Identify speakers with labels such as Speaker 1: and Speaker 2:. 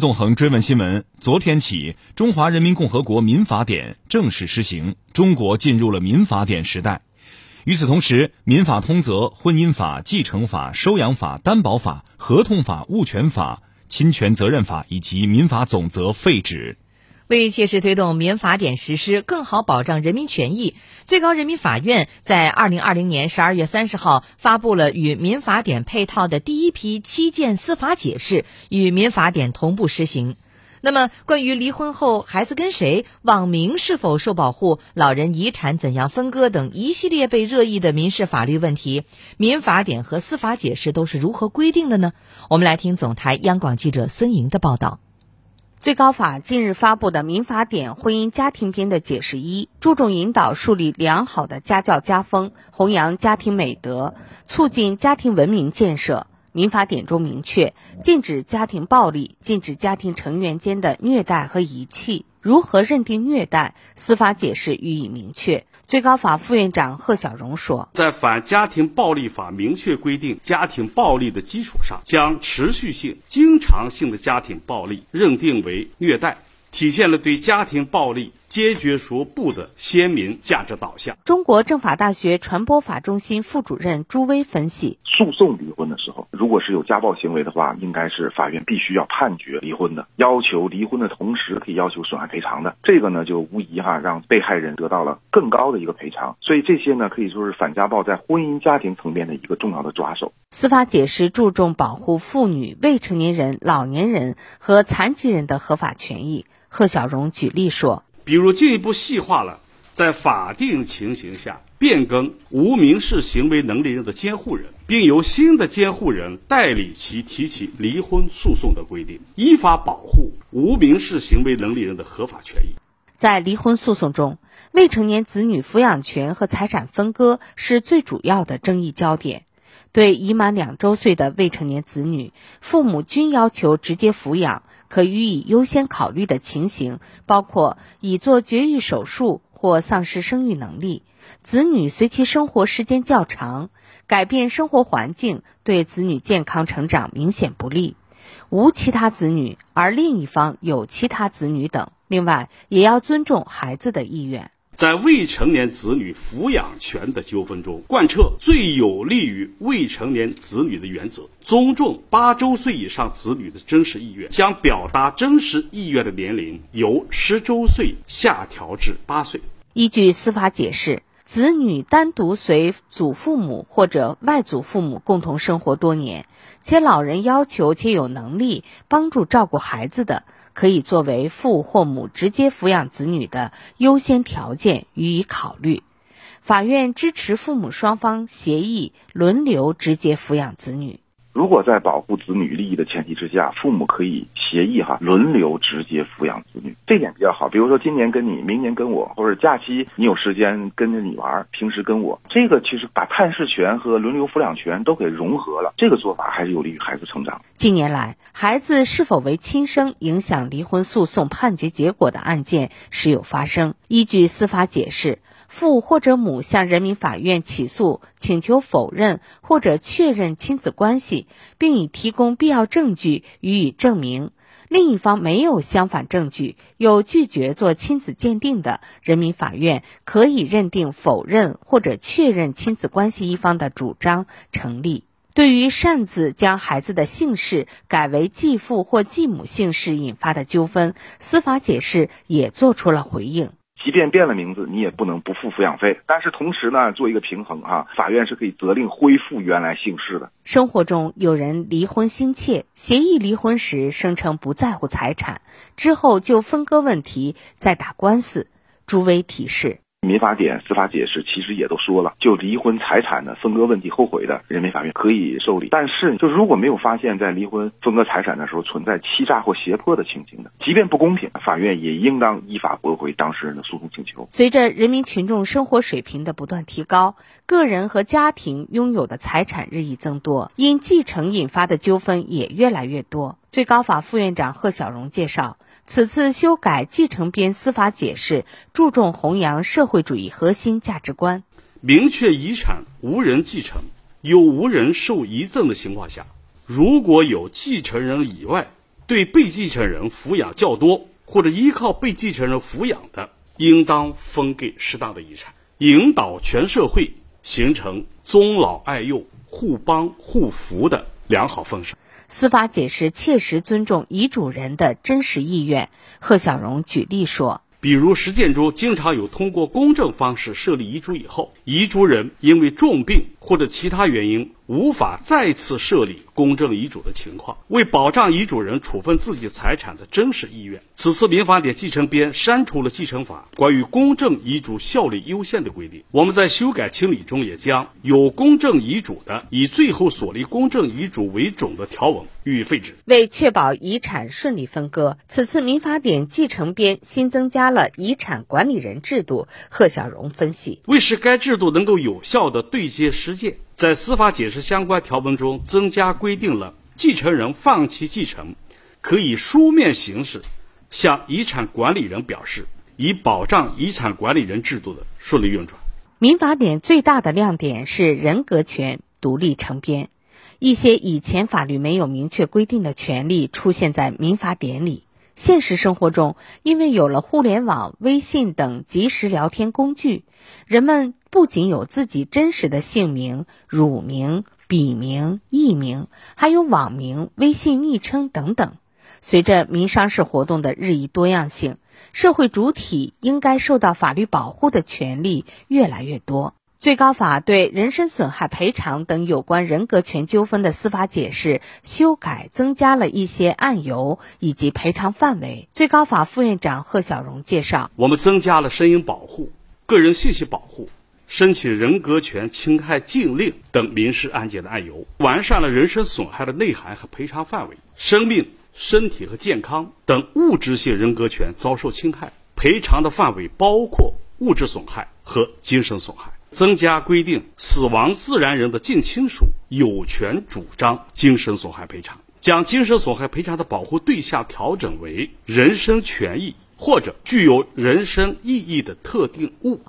Speaker 1: 纵横追问新闻，昨天起，《中华人民共和国民法典》正式施行，中国进入了民法典时代。与此同时，《民法通则》《婚姻法》《继承法》《收养法》《担保法》《合同法》《物权法》《侵权责任法》以及《民法总则》废止。
Speaker 2: 为切实推动民法典实施，更好保障人民权益，最高人民法院在二零二零年十二月三十号发布了与民法典配套的第一批七件司法解释，与民法典同步实行。那么，关于离婚后孩子跟谁、网名是否受保护、老人遗产怎样分割等一系列被热议的民事法律问题，民法典和司法解释都是如何规定的呢？我们来听总台央广记者孙莹的报道。
Speaker 3: 最高法近日发布的《民法典婚姻家庭编》的解释一，注重引导树立良好的家教家风，弘扬家庭美德，促进家庭文明建设。民法典中明确，禁止家庭暴力，禁止家庭成员间的虐待和遗弃。如何认定虐待？司法解释予以明确。最高法副院长贺小荣说：“
Speaker 4: 在《反家庭暴力法》明确规定家庭暴力的基础上，将持续性、经常性的家庭暴力认定为虐待。”体现了对家庭暴力坚决说不的鲜明价值导向。
Speaker 3: 中国政法大学传播法中心副主任朱威分析：
Speaker 5: 诉讼离婚的时候，如果是有家暴行为的话，应该是法院必须要判决离婚的，要求离婚的同时可以要求损害赔偿的。这个呢，就无疑哈让被害人得到了更高的一个赔偿。所以这些呢，可以说是反家暴在婚姻家庭层面的一个重要的抓手。
Speaker 3: 司法解释注重保护妇女、未成年人、老年人和残疾人的合法权益。贺小荣举例说，
Speaker 4: 比如进一步细化了在法定情形下变更无民事行为能力人的监护人，并由新的监护人代理其提起离婚诉讼的规定，依法保护无民事行为能力人的合法权益。
Speaker 3: 在离婚诉讼中，未成年子女抚养权和财产分割是最主要的争议焦点。对已满两周岁的未成年子女，父母均要求直接抚养，可予以优先考虑的情形包括已做绝育手术或丧失生育能力，子女随其生活时间较长，改变生活环境对子女健康成长明显不利，无其他子女而另一方有其他子女等。另外，也要尊重孩子的意愿。
Speaker 4: 在未成年子女抚养权的纠纷中，贯彻最有利于未成年子女的原则，尊重八周岁以上子女的真实意愿，将表达真实意愿的年龄由十周岁下调至八岁。
Speaker 3: 依据司法解释，子女单独随祖父母或者外祖父母共同生活多年，且老人要求且有能力帮助照顾孩子的。可以作为父或母直接抚养子女的优先条件予以考虑。法院支持父母双方协议轮流直接抚养子女。
Speaker 5: 如果在保护子女利益的前提之下，父母可以协议哈轮流直接抚养子女，这点比较好。比如说今年跟你，明年跟我，或者假期你有时间跟着你玩，平时跟我，这个其实把探视权和轮流抚养权都给融合了，这个做法还是有利于孩子成长。
Speaker 3: 近年来，孩子是否为亲生影响离婚诉讼判决结果的案件时有发生。依据司法解释。父或者母向人民法院起诉，请求否认或者确认亲子关系，并已提供必要证据予以证明。另一方没有相反证据，又拒绝做亲子鉴定的，人民法院可以认定否认或者确认亲子关系一方的主张成立。对于擅自将孩子的姓氏改为继父或继母姓氏引发的纠纷，司法解释也做出了回应。
Speaker 5: 即便变了名字，你也不能不付抚养费。但是同时呢，做一个平衡啊，法院是可以责令恢复原来姓氏的。
Speaker 3: 生活中有人离婚心切，协议离婚时声称不在乎财产，之后就分割问题再打官司。朱威提示。
Speaker 5: 民法典司法解释其实也都说了，就离婚财产的分割问题后悔的，人民法院可以受理。但是，就如果没有发现，在离婚分割财产的时候存在欺诈或胁迫的情形的，即便不公平，法院也应当依法驳回当事人的诉讼请求。
Speaker 3: 随着人民群众生活水平的不断提高，个人和家庭拥有的财产日益增多，因继承引发的纠纷也越来越多。最高法副院长贺小荣介绍。此次修改继承编司法解释，注重弘扬社会主义核心价值观，
Speaker 4: 明确遗产无人继承、有无人受遗赠的情况下，如果有继承人以外对被继承人抚养较多或者依靠被继承人抚养的，应当分给适当的遗产，引导全社会形成尊老爱幼、互帮互扶的良好风尚。
Speaker 3: 司法解释切实尊重遗嘱人的真实意愿。贺小荣举例说。
Speaker 4: 比如实践中经常有通过公证方式设立遗嘱以后，遗嘱人因为重病或者其他原因无法再次设立公证遗嘱的情况。为保障遗嘱人处分自己财产的真实意愿，此次民法典继承编删除了继承法关于公证遗嘱效力优先的规定。我们在修改清理中也将有公证遗嘱的以最后所立公证遗嘱为准的条文予以废止。
Speaker 3: 为确保遗产顺利分割，此次民法典继承编新增加了遗产管理人制度。贺小荣分析，
Speaker 4: 为使该制度能够有效的对接实践，在司法解释相关条文中增加规定了继承人放弃继承，可以书面形式向遗产管理人表示，以保障遗产管理人制度的顺利运转。
Speaker 3: 民法典最大的亮点是人格权独立成编，一些以前法律没有明确规定的权利出现在民法典里。现实生活中，因为有了互联网、微信等即时聊天工具，人们不仅有自己真实的姓名、乳名、笔名、艺名，还有网名、微信昵称等等。随着民商事活动的日益多样性，社会主体应该受到法律保护的权利越来越多。最高法对人身损害赔偿等有关人格权纠纷的司法解释修改，增加了一些案由以及赔偿范围。最高法副院长贺小荣介绍：
Speaker 4: 我们增加了声音保护、个人信息保护、申请人格权侵害禁令等民事案件的案由，完善了人身损害的内涵和赔偿范围。生命、身体和健康等物质性人格权遭受侵害，赔偿的范围包括物质损害和精神损害。增加规定，死亡自然人的近亲属有权主张精神损害赔偿，将精神损害赔偿的保护对象调整为人身权益或者具有人身意义的特定物。